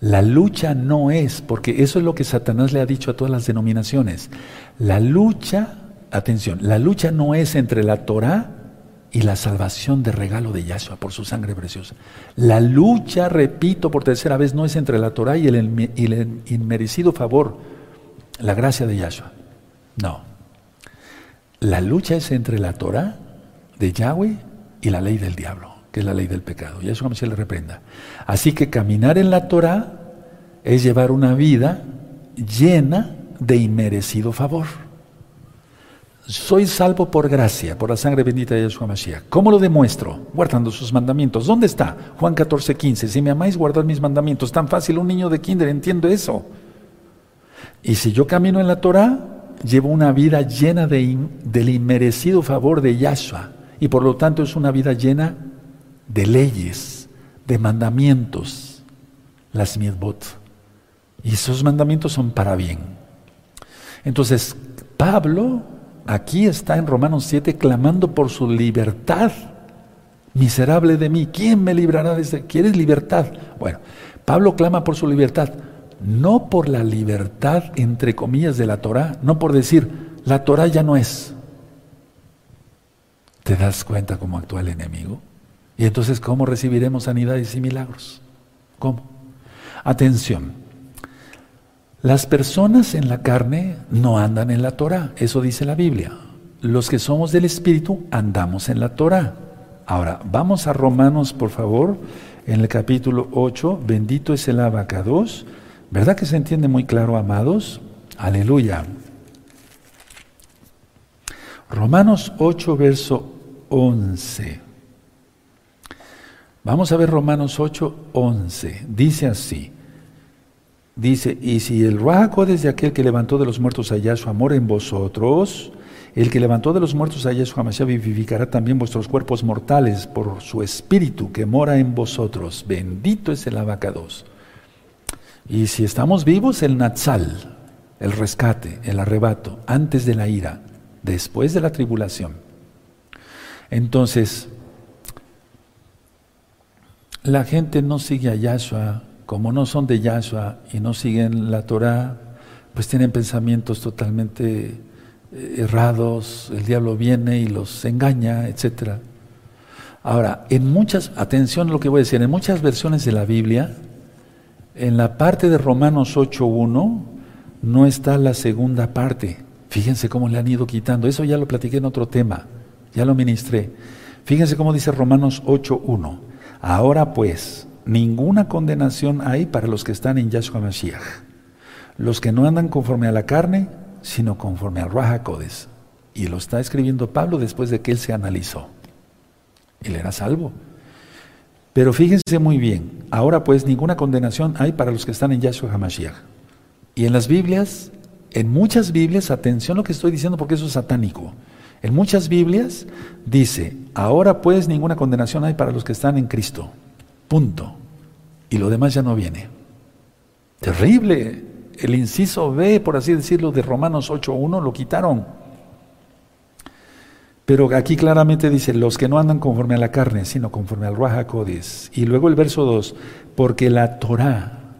La lucha no es, porque eso es lo que Satanás le ha dicho a todas las denominaciones. La lucha, atención, la lucha no es entre la Torah y la salvación de regalo de Yahshua por su sangre preciosa. La lucha, repito por tercera vez, no es entre la Torah y el, y el inmerecido favor la gracia de Yahshua. No. La lucha es entre la Torah de Yahweh y la ley del diablo, que es la ley del pecado. Y eso se le reprenda. Así que caminar en la Torah es llevar una vida llena de inmerecido favor. Soy salvo por gracia, por la sangre bendita de Yeshua Mashiach. ¿Cómo lo demuestro? Guardando sus mandamientos. ¿Dónde está? Juan 14, 15. Si me amáis, guardad mis mandamientos. Tan fácil, un niño de kinder entiende eso. Y si yo camino en la Torah, llevo una vida llena de, del inmerecido favor de Yahshua. Y por lo tanto es una vida llena de leyes, de mandamientos, las mitzvot. Y esos mandamientos son para bien. Entonces, Pablo aquí está en Romanos 7 clamando por su libertad. Miserable de mí, ¿quién me librará de este? ¿Quieres libertad? Bueno, Pablo clama por su libertad no por la libertad, entre comillas, de la Torah, no por decir, la Torah ya no es. ¿Te das cuenta cómo actúa el enemigo? Y entonces, ¿cómo recibiremos sanidades y milagros? ¿Cómo? Atención. Las personas en la carne no andan en la Torah, eso dice la Biblia. Los que somos del Espíritu andamos en la Torah. Ahora, vamos a Romanos, por favor, en el capítulo 8, bendito es el abacados. ¿Verdad que se entiende muy claro, amados? Aleluya. Romanos 8, verso 11. Vamos a ver Romanos 8, 11. Dice así. Dice, y si el Ruajaco desde aquel que levantó de los muertos a su amor en vosotros, el que levantó de los muertos a Yahshua Mashiach vivificará también vuestros cuerpos mortales por su espíritu que mora en vosotros. Bendito es el abacados. Y si estamos vivos, el Natsal, el rescate, el arrebato, antes de la ira, después de la tribulación. Entonces, la gente no sigue a Yahshua, como no son de Yahshua y no siguen la Torah, pues tienen pensamientos totalmente eh, errados, el diablo viene y los engaña, etc. Ahora, en muchas, atención a lo que voy a decir, en muchas versiones de la Biblia, en la parte de Romanos 8.1, no está la segunda parte. Fíjense cómo le han ido quitando. Eso ya lo platiqué en otro tema, ya lo ministré. Fíjense cómo dice Romanos 8.1. Ahora pues, ninguna condenación hay para los que están en Yahshua Mashiach. Los que no andan conforme a la carne, sino conforme al Raja. Y lo está escribiendo Pablo después de que él se analizó. Él era salvo. Pero fíjense muy bien, ahora pues ninguna condenación hay para los que están en Yahshua HaMashiach. Y en las Biblias, en muchas Biblias, atención a lo que estoy diciendo porque eso es satánico. En muchas Biblias dice, ahora pues ninguna condenación hay para los que están en Cristo. Punto. Y lo demás ya no viene. Terrible el inciso B, por así decirlo, de Romanos 8.1 lo quitaron. Pero aquí claramente dice, los que no andan conforme a la carne, sino conforme al Ruach Y luego el verso 2, porque la Torah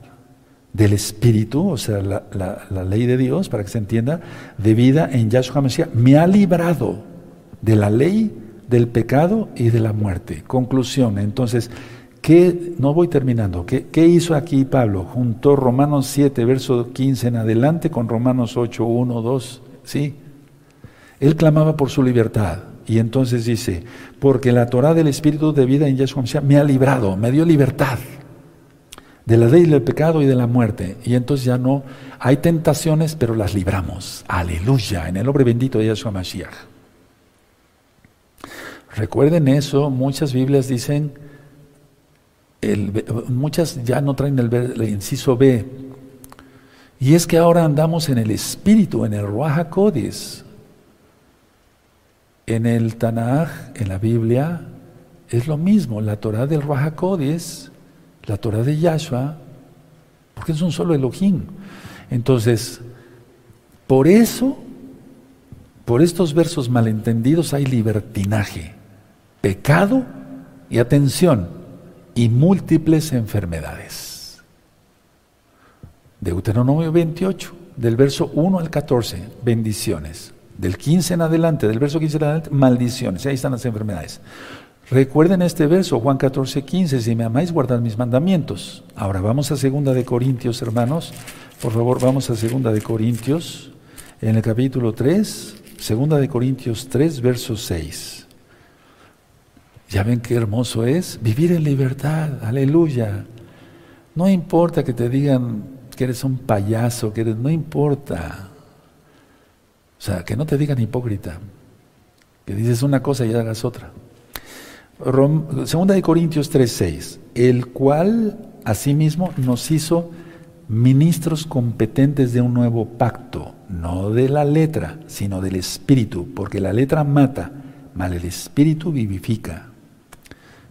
del Espíritu, o sea, la, ley de Dios, para que se entienda, de vida en Yahshua Mesías, me ha librado de la ley, del pecado y de la muerte. Conclusión, entonces, ¿Qué, no voy terminando, ¿qué, ¿qué, hizo aquí Pablo? Juntó Romanos 7, verso 15 en adelante con Romanos 8, 1, 2, ¿sí? Él clamaba por su libertad y entonces dice, porque la Torah del Espíritu de vida en Yeshua me ha librado, me dio libertad de la ley del pecado y de la muerte. Y entonces ya no, hay tentaciones, pero las libramos. Aleluya, en el nombre bendito de Yeshua Mashiach. Recuerden eso, muchas Biblias dicen, muchas ya no traen el, inciso B. Y es que ahora andamos en el espíritu, en el Ruach. En el Tanaj, en la Biblia, es lo mismo. La Torah del Ruach Codis, la Torah de Yahshua, porque es un solo Elohim. Entonces, por eso, por estos versos malentendidos hay libertinaje, pecado y atención, y múltiples enfermedades. Deuteronomio 28, del verso 1 al 14, bendiciones. Del 15 en adelante, del verso 15 en adelante, maldiciones. ahí están las enfermedades. Recuerden este verso, Juan 14, 15, si me amáis, guardad mis mandamientos. Ahora vamos a segunda de Corintios, hermanos. Por favor, vamos a segunda de Corintios, en el capítulo 3, segunda de Corintios 3, verso 6. Ya ven qué hermoso es vivir en libertad, aleluya. No importa que te digan que eres un payaso, que eres, no importa. Sea, que no te digan hipócrita, que dices una cosa y hagas otra. segunda de Corintios 3:6, el cual asimismo nos hizo ministros competentes de un nuevo pacto, no de la letra, sino del espíritu, porque la letra mata, mal el espíritu vivifica.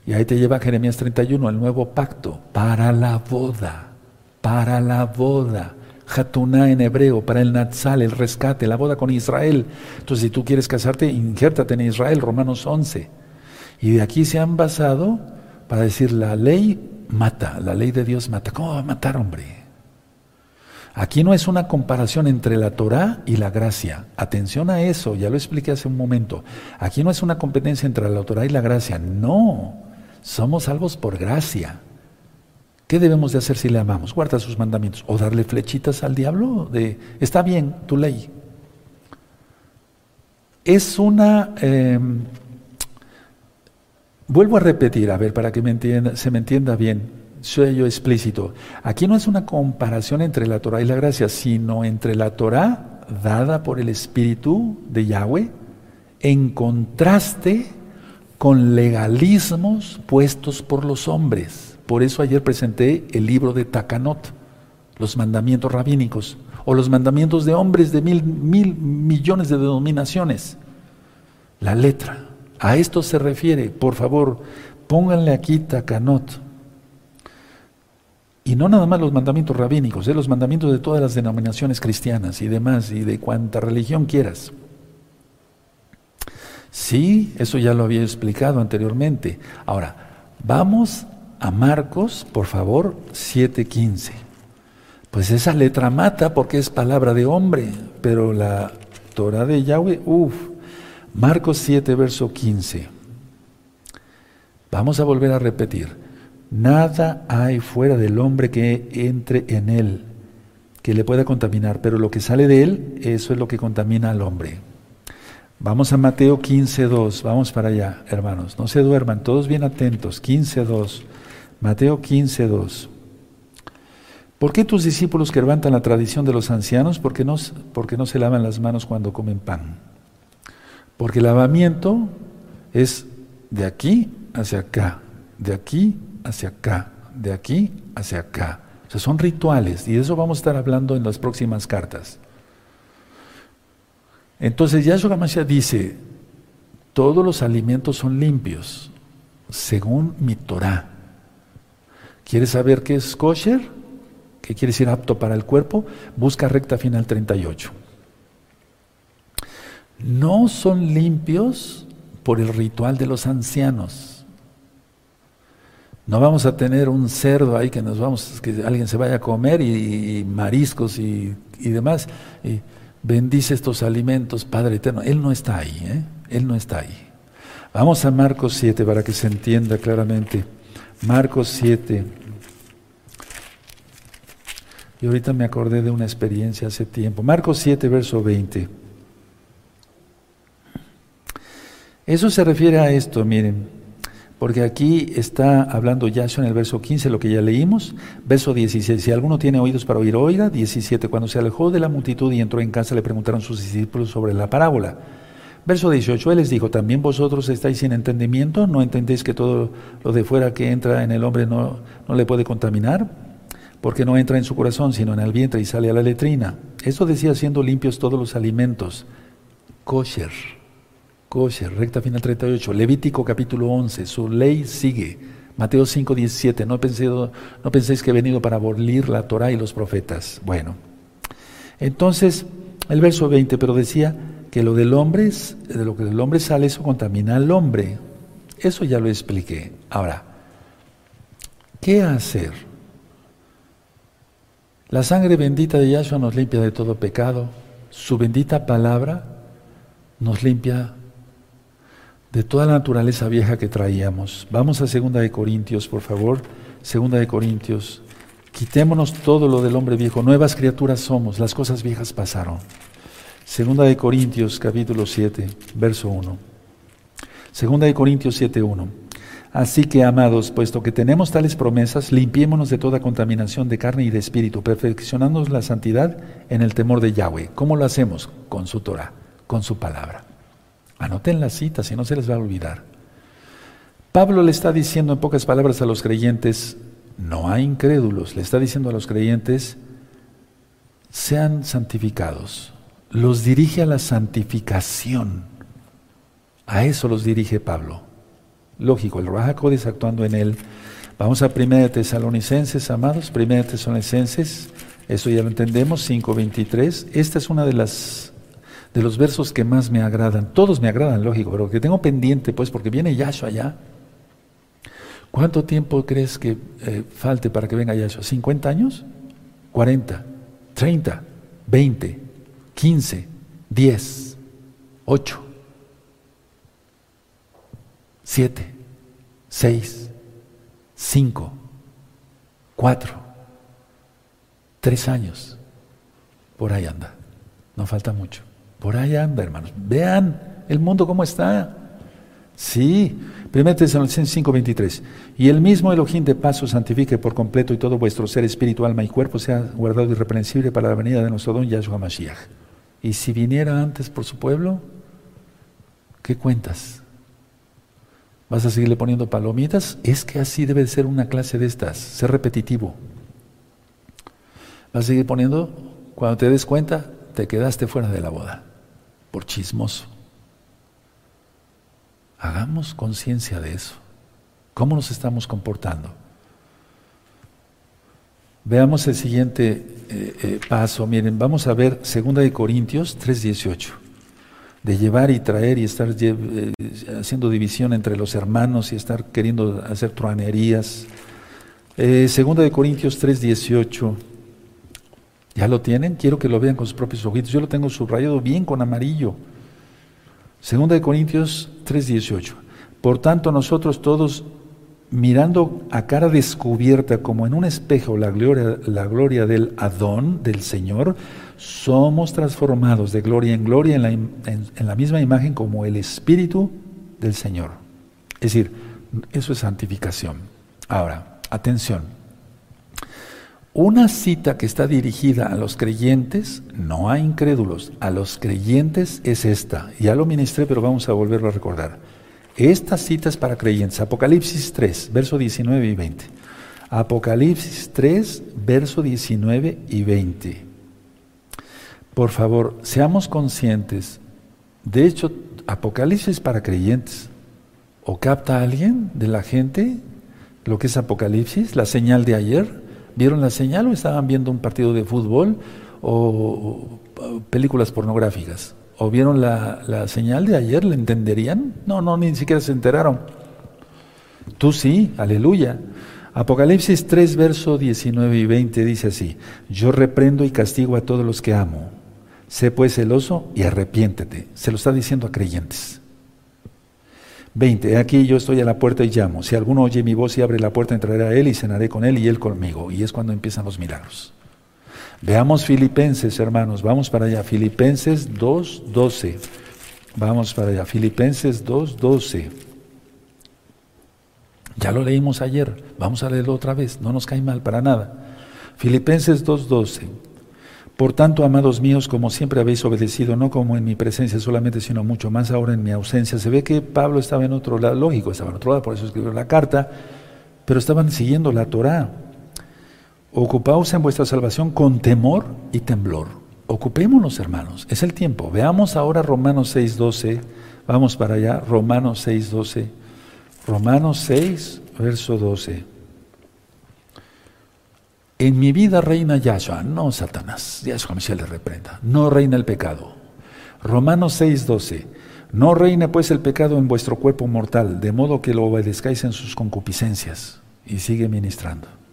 Y ahí te lleva Jeremías 31, el nuevo pacto, para la boda, para la boda. Hatuná en hebreo, para el Natsal, el rescate, la boda con Israel. Entonces, si tú quieres casarte, injértate en Israel, Romanos 11. Y de aquí se han basado para decir la ley mata, la ley de Dios mata. ¿Cómo va a matar, hombre? Aquí no es una comparación entre la Torah y la gracia. Atención a eso, ya lo expliqué hace un momento. Aquí no es una competencia entre la Torah y la gracia. No. Somos salvos por gracia. ¿Qué debemos de hacer si le amamos? Guarda sus mandamientos. O darle flechitas al diablo de, está bien, tu ley. Es una... Em, vuelvo a repetir, a ver, para que me entienda, se me entienda bien, soy yo explícito. Aquí no es una comparación entre la Torah y la gracia, sino entre la Torah dada por el Espíritu de Yahweh en contraste con legalismos puestos por los hombres. Por eso ayer presenté el libro de Takanot, los mandamientos rabínicos, o los mandamientos de hombres de mil, mil millones de denominaciones. La letra. A esto se refiere. Por favor, pónganle aquí Takanot. Y no nada más los mandamientos rabínicos, ¿eh? los mandamientos de todas las denominaciones cristianas y demás, y de cuanta religión quieras. Sí, eso ya lo había explicado anteriormente. Ahora, vamos a Marcos, por favor, 7.15. Pues esa letra mata porque es palabra de hombre, pero la Torah de Yahweh, uff. Marcos 7, verso 15. Vamos a volver a repetir. Nada hay fuera del hombre que entre en él, que le pueda contaminar, pero lo que sale de él, eso es lo que contamina al hombre. Vamos a Mateo 15.2, vamos para allá, hermanos, no se duerman, todos bien atentos, 15.2, Mateo 15.2. ¿Por qué tus discípulos que levantan la tradición de los ancianos, por qué no, no se lavan las manos cuando comen pan? Porque el lavamiento es de aquí hacia acá, de aquí hacia acá, de aquí hacia acá. O sea, son rituales y de eso vamos a estar hablando en las próximas cartas. Entonces Yahshua HaMashiach dice, todos los alimentos son limpios, según mi Torah. ¿Quieres saber qué es kosher? ¿Qué quiere decir apto para el cuerpo? Busca recta final 38. No son limpios por el ritual de los ancianos. No vamos a tener un cerdo ahí que nos vamos, que alguien se vaya a comer y, mariscos y, y demás. Bendice estos alimentos, Padre eterno. Él no está ahí, ¿eh? Él no está ahí. Vamos a Marcos 7 para que se entienda claramente. Marcos 7. Y ahorita me acordé de una experiencia hace tiempo. Marcos 7, verso 20. Eso se refiere a esto, miren. Porque aquí está hablando Yahshua en el verso 15, lo que ya leímos. Verso 16, si alguno tiene oídos para oír, oiga. 17, cuando se alejó de la multitud y entró en casa, le preguntaron sus discípulos sobre la parábola. Verso 18, él les dijo, ¿también vosotros estáis sin entendimiento? ¿No entendéis que todo lo de fuera que entra en el hombre no, no le puede contaminar? Porque no entra en su corazón, sino en el vientre y sale a la letrina. Esto decía siendo limpios todos los alimentos. Kosher recta final 38. Levítico capítulo 11, su ley sigue. Mateo 5, 17. No, no penséis que he venido para abolir la Torah y los profetas. Bueno, entonces el verso 20, pero decía que lo del hombre, de lo que del hombre sale, eso contamina al hombre. Eso ya lo expliqué. Ahora, ¿qué hacer? La sangre bendita de Yahshua nos limpia de todo pecado. Su bendita palabra nos limpia de toda la naturaleza vieja que traíamos. Vamos a Segunda de Corintios, por favor. Segunda de Corintios. Quitémonos todo lo del hombre viejo. Nuevas criaturas somos. Las cosas viejas pasaron. Segunda de Corintios, capítulo 7, verso 1. Segunda de Corintios 7, 1. Así que, amados, puesto que tenemos tales promesas, limpiémonos de toda contaminación de carne y de espíritu, perfeccionándonos la santidad en el temor de Yahweh. ¿Cómo lo hacemos? Con su Torah, con su palabra. Anoten las citas y no se les va a olvidar. Pablo le está diciendo en pocas palabras a los creyentes, no hay incrédulos, le está diciendo a los creyentes, sean santificados. Los dirige a la santificación. A eso los dirige Pablo. Lógico, el Raja actuando en él. Vamos a 1 Tesalonicenses, amados, 1 Tesalonicenses, eso ya lo entendemos, 5.23. Esta es una de las de los versos que más me agradan. Todos me agradan, lógico, pero que tengo pendiente, pues, porque viene Yahshua allá. ¿Cuánto tiempo crees que eh, falte para que venga Yahshua? ¿50 años? ¿40? ¿30? ¿20? ¿15? ¿10? ¿8? ¿7? ¿6? ¿5? Cuatro. Tres años. Por ahí anda. No falta mucho. Por ahí anda, hermanos. Vean el mundo cómo está. Sí. 1 Tesalonicenses 5:23. Y el mismo Elohim de paso santifique por completo y todo vuestro ser, espíritu, alma y cuerpo sea guardado irreprensible para la venida de nuestro don Yahshua Mashiach. Y si viniera antes por su pueblo, ¿qué cuentas? ¿Vas a seguirle poniendo palomitas? Es que así debe ser una clase de estas, ser repetitivo. ¿Vas a seguir poniendo? Cuando te des cuenta, te quedaste fuera de la boda, por chismoso. Hagamos conciencia de eso. ¿Cómo nos estamos comportando? Veamos el siguiente eh, eh, paso. Miren, vamos a ver 2 de Corintios 3:18. De llevar y traer y estar eh, haciendo división entre los hermanos y estar queriendo hacer truanerías. Segunda de Corintios 3:18. ¿Ya lo tienen? Quiero que lo vean con sus propios ojitos. Yo lo tengo subrayado bien con amarillo. Segunda de Corintios 3:18. Por tanto, nosotros todos mirando a cara descubierta como en un espejo la gloria, la gloria del Adón, del Señor, somos transformados de gloria en gloria en la, en la misma imagen como el Espíritu del Señor. Es decir, eso es santificación. Ahora, atención. Una cita que está dirigida a los creyentes, no a incrédulos, a los creyentes es esta. Ya lo ministré, pero vamos a volverlo a recordar. Esta cita es para creyentes. Apocalipsis 3, verso 19 y 20. Apocalipsis 3, verso 19 y 20. Por favor, seamos conscientes. De hecho, Apocalipsis para creyentes. ¿O capta alguien de la gente lo que es Apocalipsis, la señal de ayer? ¿Vieron la señal o estaban viendo un partido de fútbol o, películas pornográficas? ¿O vieron la, señal de ayer? ¿Le entenderían? No, no, ni siquiera se enteraron. Tú sí, aleluya. Apocalipsis 3, verso 19 y 20 dice así, yo reprendo y castigo a todos los que amo. Sé pues celoso y arrepiéntete. Se lo está diciendo a creyentes. 20. Aquí yo estoy a la puerta y llamo. Si alguno oye mi voz y abre la puerta, entraré a él y cenaré con él y él conmigo. Y es cuando empiezan los milagros. Veamos Filipenses, hermanos. Vamos para allá. Filipenses 2.12. Vamos para allá. Filipenses 2.12. Ya lo leímos ayer. Vamos a leerlo otra vez. No nos cae mal para nada. Filipenses 2.12. Por tanto, amados míos, como siempre habéis obedecido, no como en mi presencia solamente, sino mucho más ahora en mi ausencia. Se ve que Pablo estaba en otro lado, lógico, estaba en otro lado, por eso escribió la carta, pero estaban siguiendo la Torá. Ocupaos en vuestra salvación con temor y temblor. Ocupémonos, hermanos, es el tiempo. Veamos ahora Romanos 6.12, vamos para allá, Romanos 6.12, Romanos 6, verso 12. En mi vida reina Yahshua, no Satanás, Yahshua se le reprenda, no reina el pecado. Romanos 6:12, no reine pues el pecado en vuestro cuerpo mortal, de modo que lo obedezcáis en sus concupiscencias. Y sigue ministrando.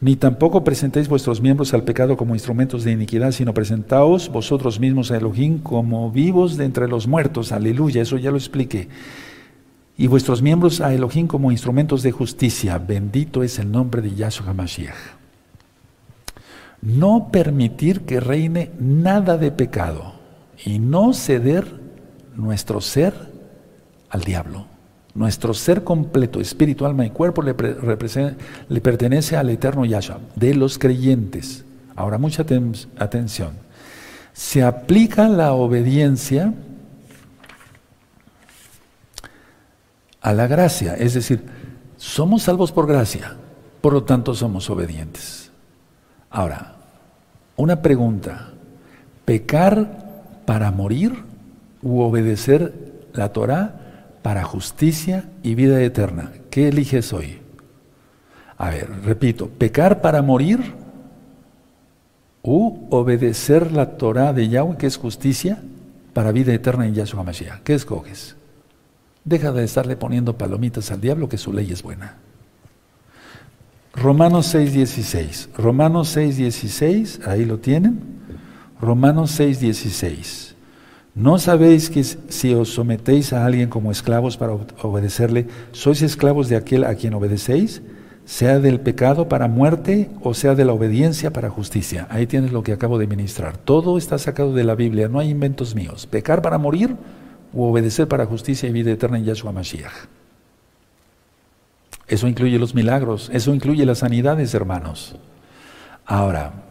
Ni tampoco presentéis vuestros miembros al pecado como instrumentos de iniquidad, sino presentaos vosotros mismos a Elohim como vivos de entre los muertos. Aleluya, eso ya lo expliqué y vuestros miembros a Elohim como instrumentos de justicia. Bendito es el nombre de Yahshua HaMashiach. No permitir que reine nada de pecado y no ceder nuestro ser al diablo. Nuestro ser completo, espíritu, alma y cuerpo, le, le pertenece al eterno Yahshua, de los creyentes. Ahora, mucha atención. Se aplica la obediencia a la gracia. Es decir, somos salvos por gracia, por lo tanto somos obedientes. Ahora, una pregunta, ¿pecar para morir u obedecer la Torah para justicia y vida eterna? ¿Qué eliges hoy? A ver, repito, ¿pecar para morir u obedecer la Torah de Yahweh, que es justicia, para vida eterna en Yahshua Mashiach? ¿Qué escoges? Deja de estarle poniendo palomitas al diablo que su ley es buena. Romanos 6:16. Romanos 6:16, ahí lo tienen. Romanos 6:16. ¿No sabéis que si os sometéis a alguien como esclavos para obedecerle, sois esclavos de aquel a quien obedecéis? sea del pecado para muerte o sea de la obediencia para justicia. Ahí tienes lo que acabo de ministrar. Todo está sacado de la Biblia, no hay inventos míos. Pecar para morir o obedecer para justicia y vida eterna en Yahshua Mashiach. Eso incluye los milagros, eso incluye las sanidades, hermanos. Ahora,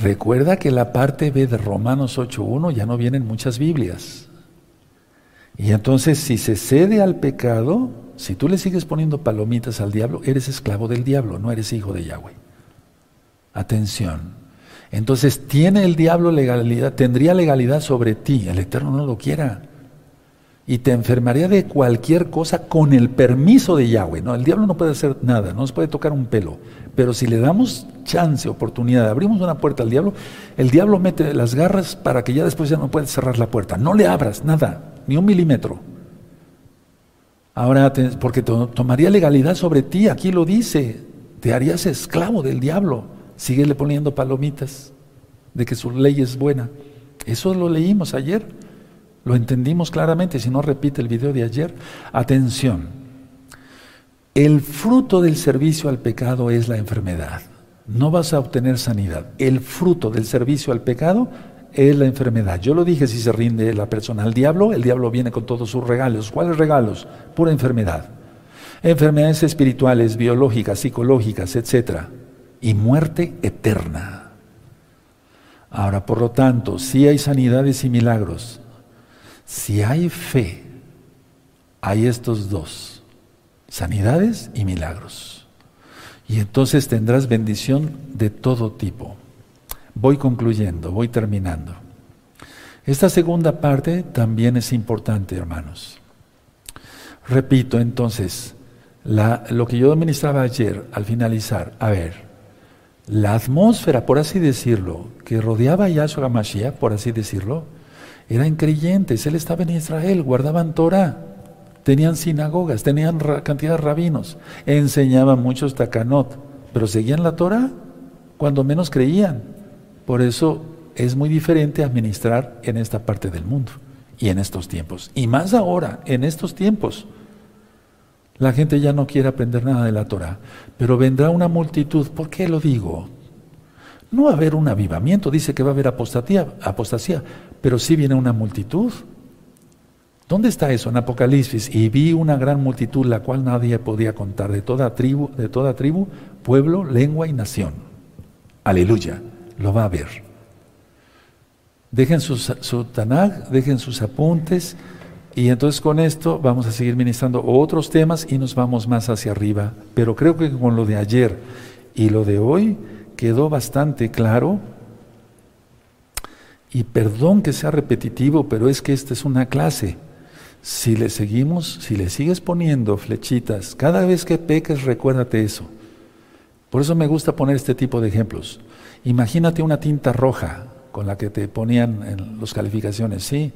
recuerda que la parte B de Romanos 8.1 ya no vienen muchas Biblias. Y entonces si se cede al pecado, si tú le sigues poniendo palomitas al diablo, eres esclavo del diablo, no eres hijo de Yahweh. Atención. Entonces, ¿tiene el diablo legalidad? Tendría legalidad sobre ti. El Eterno no lo quiera. Y te enfermaría de cualquier cosa con el permiso de Yahweh. No, el diablo no puede hacer nada, no nos puede tocar un pelo. Pero si le damos chance, oportunidad, abrimos una puerta al diablo, el diablo mete las garras para que ya después ya no pueda cerrar la puerta. No le abras nada, ni un milímetro. Ahora, porque tomaría legalidad sobre ti, aquí lo dice, te harías esclavo del diablo. Síguele poniendo palomitas de que su ley es buena. Eso lo leímos ayer, lo entendimos claramente, si no repite el video de ayer. Atención, el fruto del servicio al pecado es la enfermedad. No vas a obtener sanidad. El fruto del servicio al pecado es la enfermedad. Yo lo dije, si se rinde la persona al diablo, el diablo viene con todos sus regalos. ¿Cuáles regalos? Pura enfermedad. Enfermedades espirituales, biológicas, psicológicas, etcétera y muerte eterna. Ahora, por lo tanto, si hay sanidades y milagros, si hay fe, hay estos dos, sanidades y milagros. Y entonces tendrás bendición de todo tipo. Voy concluyendo, voy terminando. Esta segunda parte también es importante, hermanos. Repito entonces, lo que yo administraba ayer al finalizar, a ver, la atmósfera, por así decirlo, que rodeaba a Yahshua Mashiach, por así decirlo, eran creyentes. Él estaba en Israel, guardaban Torah, tenían sinagogas, tenían cantidad de rabinos, enseñaban muchos takanot, pero seguían la Torah cuando menos creían. Por eso es muy diferente administrar en esta parte del mundo y en estos tiempos. Y más ahora, en estos tiempos. La gente ya no quiere aprender nada de la Torah, pero vendrá una multitud. ¿Por qué lo digo? No va a haber un avivamiento, dice que va a haber apostasía, apostasía, pero sí viene una multitud. ¿Dónde está eso? En Apocalipsis. Y vi una gran multitud, la cual nadie podía contar, de toda tribu, de toda tribu, pueblo, lengua y nación. Aleluya, lo va a ver. Dejen su, su Tanaj, dejen sus apuntes. Y entonces con esto vamos a seguir ministrando otros temas y nos vamos más hacia arriba. Pero creo que con lo de ayer y lo de hoy quedó bastante claro. Y perdón que sea repetitivo, pero es que esta es una clase. Si le seguimos, si le sigues poniendo flechitas, cada vez que peques, recuérdate eso. Por eso me gusta poner este tipo de ejemplos. Imagínate una tinta roja con la que te ponían en las calificaciones, ¿sí?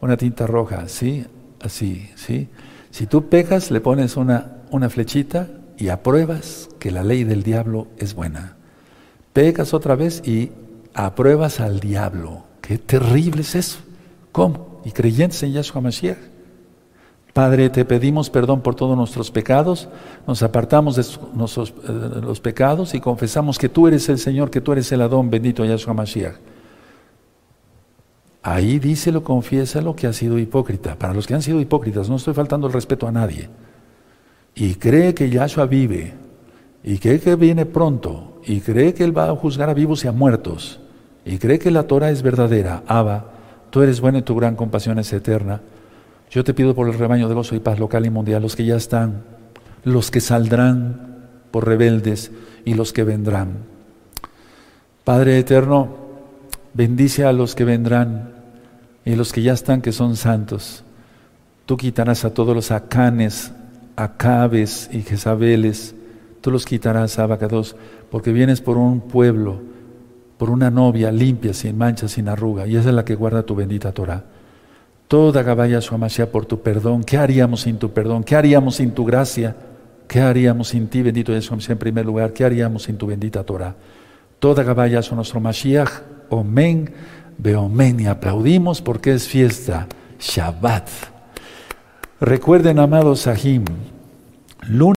una tinta roja, ¿sí? Así, ¿sí? Si tú pecas, le pones una, una flechita y apruebas que la ley del diablo es buena. Pecas otra vez y apruebas al diablo. Qué terrible es eso. ¿Cómo? Y creyentes en Yahshua Mashiach. Padre, te pedimos perdón por todos nuestros pecados, nos apartamos de eh, los pecados y confesamos que tú eres el Señor, que tú eres el Adón, bendito Yahshua Mashiach. Ahí díselo, confiésalo que ha sido hipócrita. Para los que han sido hipócritas, no estoy faltando el respeto a nadie. Y cree que Yahshua vive, y cree que viene pronto, y cree que Él va a juzgar a vivos y a muertos, y cree que la Torah es verdadera. Abba, tú eres bueno y tu gran compasión es eterna. Yo te pido por el rebaño de gozo y paz local y mundial, los que ya están, los que saldrán por rebeldes y los que vendrán. Padre eterno, bendice a los que vendrán y los que ya están que son santos. Tú quitarás a todos los acanes, acabes y jezabeles, tú los quitarás, Abacados, porque vienes por un pueblo, por una novia limpia, sin mancha, sin arruga, y esa es la que guarda tu bendita Torah. Toda Gabaya Suamasha por tu perdón. ¿Qué haríamos sin tu perdón? ¿Qué haríamos sin tu gracia? ¿Qué haríamos sin ti, bendito Yeshua en primer lugar? ¿Qué haríamos sin tu bendita Torah? Toda Gabaya nuestro Mashiach Omen, Beomen, y aplaudimos porque es fiesta, Shabbat. Recuerden, amados Sahim, lunes